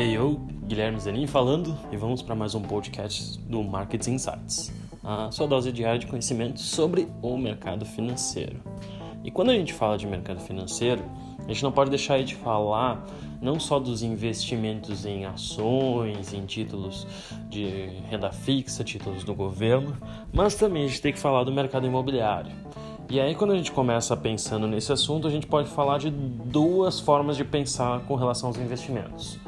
Hey, eu, Guilherme Zanin falando e vamos para mais um podcast do Market Insights, a sua dose diária de conhecimento sobre o mercado financeiro. E quando a gente fala de mercado financeiro, a gente não pode deixar de falar não só dos investimentos em ações, em títulos de renda fixa, títulos do governo, mas também a gente tem que falar do mercado imobiliário. E aí, quando a gente começa pensando nesse assunto, a gente pode falar de duas formas de pensar com relação aos investimentos.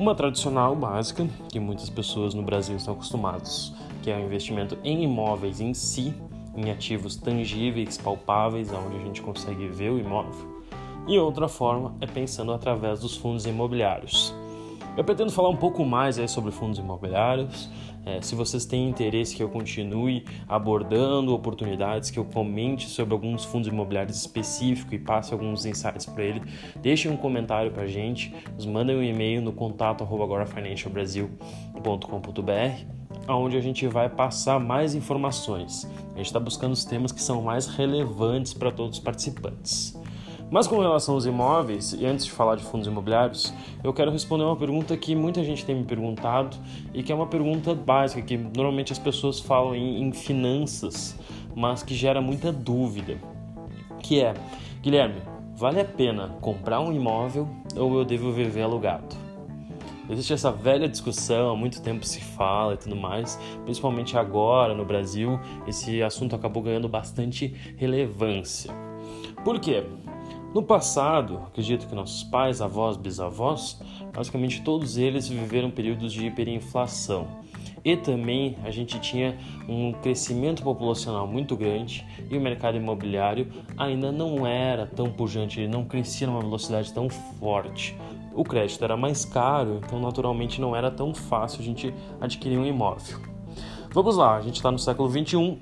Uma tradicional, básica, que muitas pessoas no Brasil estão acostumados, que é o investimento em imóveis em si, em ativos tangíveis, palpáveis, onde a gente consegue ver o imóvel. E outra forma é pensando através dos fundos imobiliários. Eu pretendo falar um pouco mais aí sobre fundos imobiliários. É, se vocês têm interesse que eu continue abordando oportunidades, que eu comente sobre alguns fundos imobiliários específicos e passe alguns insights para ele, deixem um comentário para a gente, nos mandem um e-mail no contato agorafinancialbrasil.com.br onde a gente vai passar mais informações. A gente está buscando os temas que são mais relevantes para todos os participantes. Mas com relação aos imóveis, e antes de falar de fundos imobiliários, eu quero responder uma pergunta que muita gente tem me perguntado e que é uma pergunta básica, que normalmente as pessoas falam em, em finanças, mas que gera muita dúvida, que é, Guilherme, vale a pena comprar um imóvel ou eu devo viver alugado? Existe essa velha discussão, há muito tempo se fala e tudo mais, principalmente agora no Brasil, esse assunto acabou ganhando bastante relevância. Por quê? No passado, acredito que nossos pais, avós, bisavós, basicamente todos eles viveram períodos de hiperinflação. E também a gente tinha um crescimento populacional muito grande e o mercado imobiliário ainda não era tão pujante, ele não crescia numa velocidade tão forte. O crédito era mais caro, então naturalmente não era tão fácil a gente adquirir um imóvel. Vamos lá, a gente está no século 21.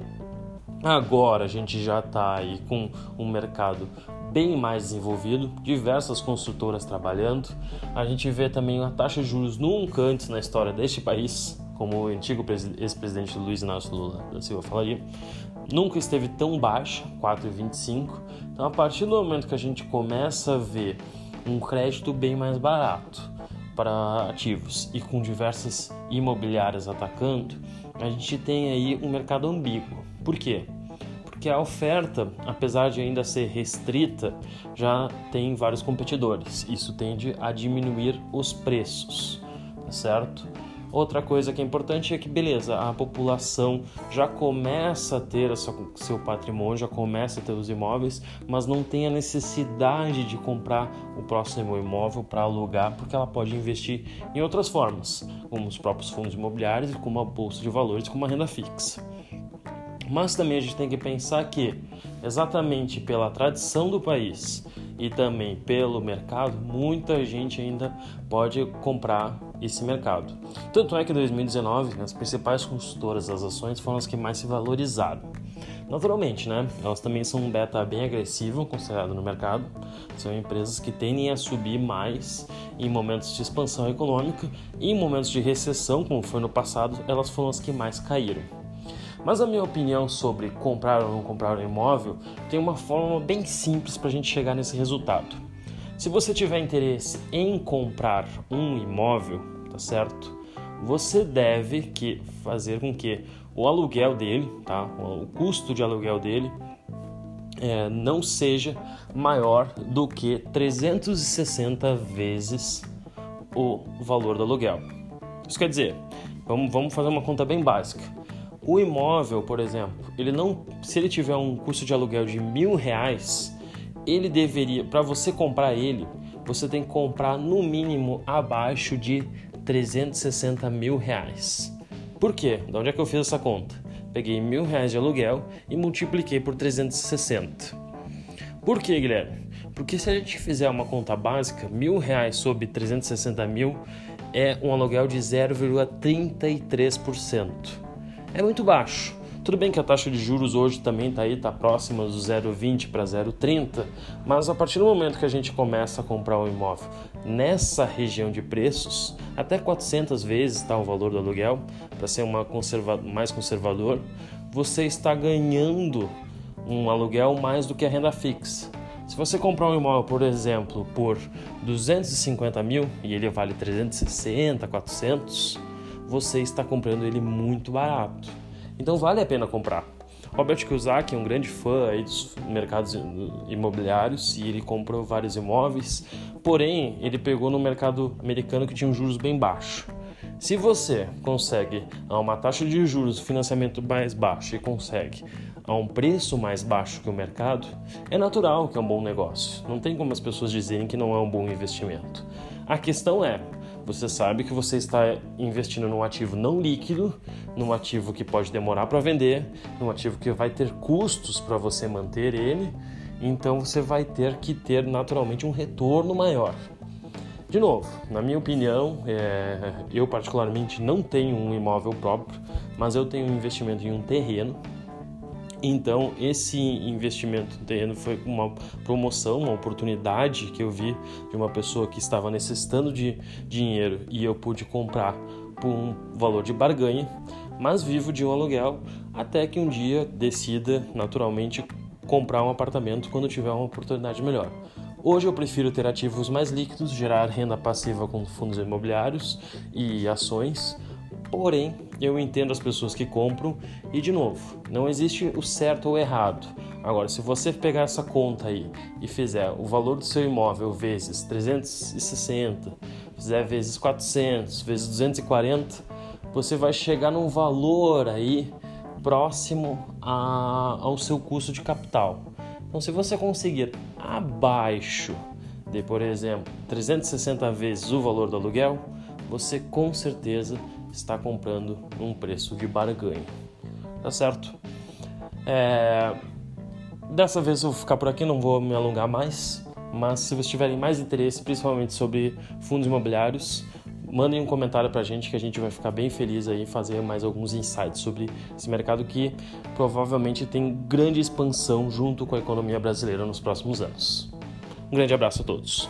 Agora a gente já está aí com um mercado bem mais desenvolvido, diversas construtoras trabalhando. A gente vê também uma taxa de juros nunca antes na história deste país, como o antigo ex-presidente Luiz Inácio Lula da Silva falaria, nunca esteve tão baixa, 4,25. Então, a partir do momento que a gente começa a ver um crédito bem mais barato para ativos e com diversas imobiliárias atacando, a gente tem aí um mercado ambíguo. Por quê? Porque a oferta, apesar de ainda ser restrita, já tem vários competidores. Isso tende a diminuir os preços, tá certo? Outra coisa que é importante é que, beleza, a população já começa a ter seu patrimônio, já começa a ter os imóveis, mas não tem a necessidade de comprar o próximo imóvel para alugar, porque ela pode investir em outras formas, como os próprios fundos imobiliários, como a bolsa de valores, como a renda fixa. Mas também a gente tem que pensar que, exatamente pela tradição do país e também pelo mercado, muita gente ainda pode comprar esse mercado. Tanto é que em 2019, as principais consultoras das ações foram as que mais se valorizaram. Naturalmente, né? Elas também são um beta bem agressivo considerado no mercado. São empresas que tendem a subir mais em momentos de expansão econômica e em momentos de recessão, como foi no passado, elas foram as que mais caíram. Mas a minha opinião sobre comprar ou não comprar um imóvel tem uma forma bem simples para a gente chegar nesse resultado. Se você tiver interesse em comprar um imóvel, tá certo? Você deve que fazer com que o aluguel dele, tá? O custo de aluguel dele é, não seja maior do que 360 vezes o valor do aluguel. Isso quer dizer, vamos, vamos fazer uma conta bem básica. O imóvel, por exemplo, ele não, se ele tiver um custo de aluguel de mil reais, ele deveria, para você comprar ele, você tem que comprar no mínimo abaixo de 360 mil reais. Por quê? De onde é que eu fiz essa conta? Peguei mil reais de aluguel e multipliquei por 360. Por quê, Guilherme? Porque se a gente fizer uma conta básica, mil reais sobre 360 mil é um aluguel de 0,33% é muito baixo. Tudo bem que a taxa de juros hoje também está aí, está próxima do 0,20 para 0,30, mas a partir do momento que a gente começa a comprar um imóvel nessa região de preços, até 400 vezes está o valor do aluguel, para ser uma conserva mais conservador, você está ganhando um aluguel mais do que a renda fixa. Se você comprar um imóvel, por exemplo, por 250 mil e ele vale 360, 400, você está comprando ele muito barato. Então vale a pena comprar. Robert Kiyosaki é um grande fã aí dos mercados imobiliários e ele comprou vários imóveis, porém ele pegou no mercado americano que tinha um juros bem baixo. Se você consegue a uma taxa de juros, financiamento mais baixo e consegue a um preço mais baixo que o mercado, é natural que é um bom negócio. Não tem como as pessoas dizerem que não é um bom investimento. A questão é, você sabe que você está investindo num ativo não líquido, num ativo que pode demorar para vender, num ativo que vai ter custos para você manter ele, então você vai ter que ter naturalmente um retorno maior. De novo, na minha opinião, é, eu particularmente não tenho um imóvel próprio, mas eu tenho um investimento em um terreno então, esse investimento no terreno foi uma promoção, uma oportunidade que eu vi de uma pessoa que estava necessitando de dinheiro e eu pude comprar por um valor de barganha, mas vivo de um aluguel até que um dia decida naturalmente comprar um apartamento quando tiver uma oportunidade melhor. Hoje eu prefiro ter ativos mais líquidos, gerar renda passiva com fundos imobiliários e ações Porém, eu entendo as pessoas que compram e, de novo, não existe o certo ou errado. Agora, se você pegar essa conta aí e fizer o valor do seu imóvel vezes 360, fizer vezes 400, vezes 240, você vai chegar num valor aí próximo a, ao seu custo de capital. Então, se você conseguir abaixo de, por exemplo, 360 vezes o valor do aluguel, você com certeza está comprando num preço de barganha. Tá certo? É... Dessa vez eu vou ficar por aqui, não vou me alongar mais. Mas se vocês tiverem mais interesse, principalmente sobre fundos imobiliários, mandem um comentário pra gente que a gente vai ficar bem feliz aí fazer mais alguns insights sobre esse mercado que provavelmente tem grande expansão junto com a economia brasileira nos próximos anos. Um grande abraço a todos.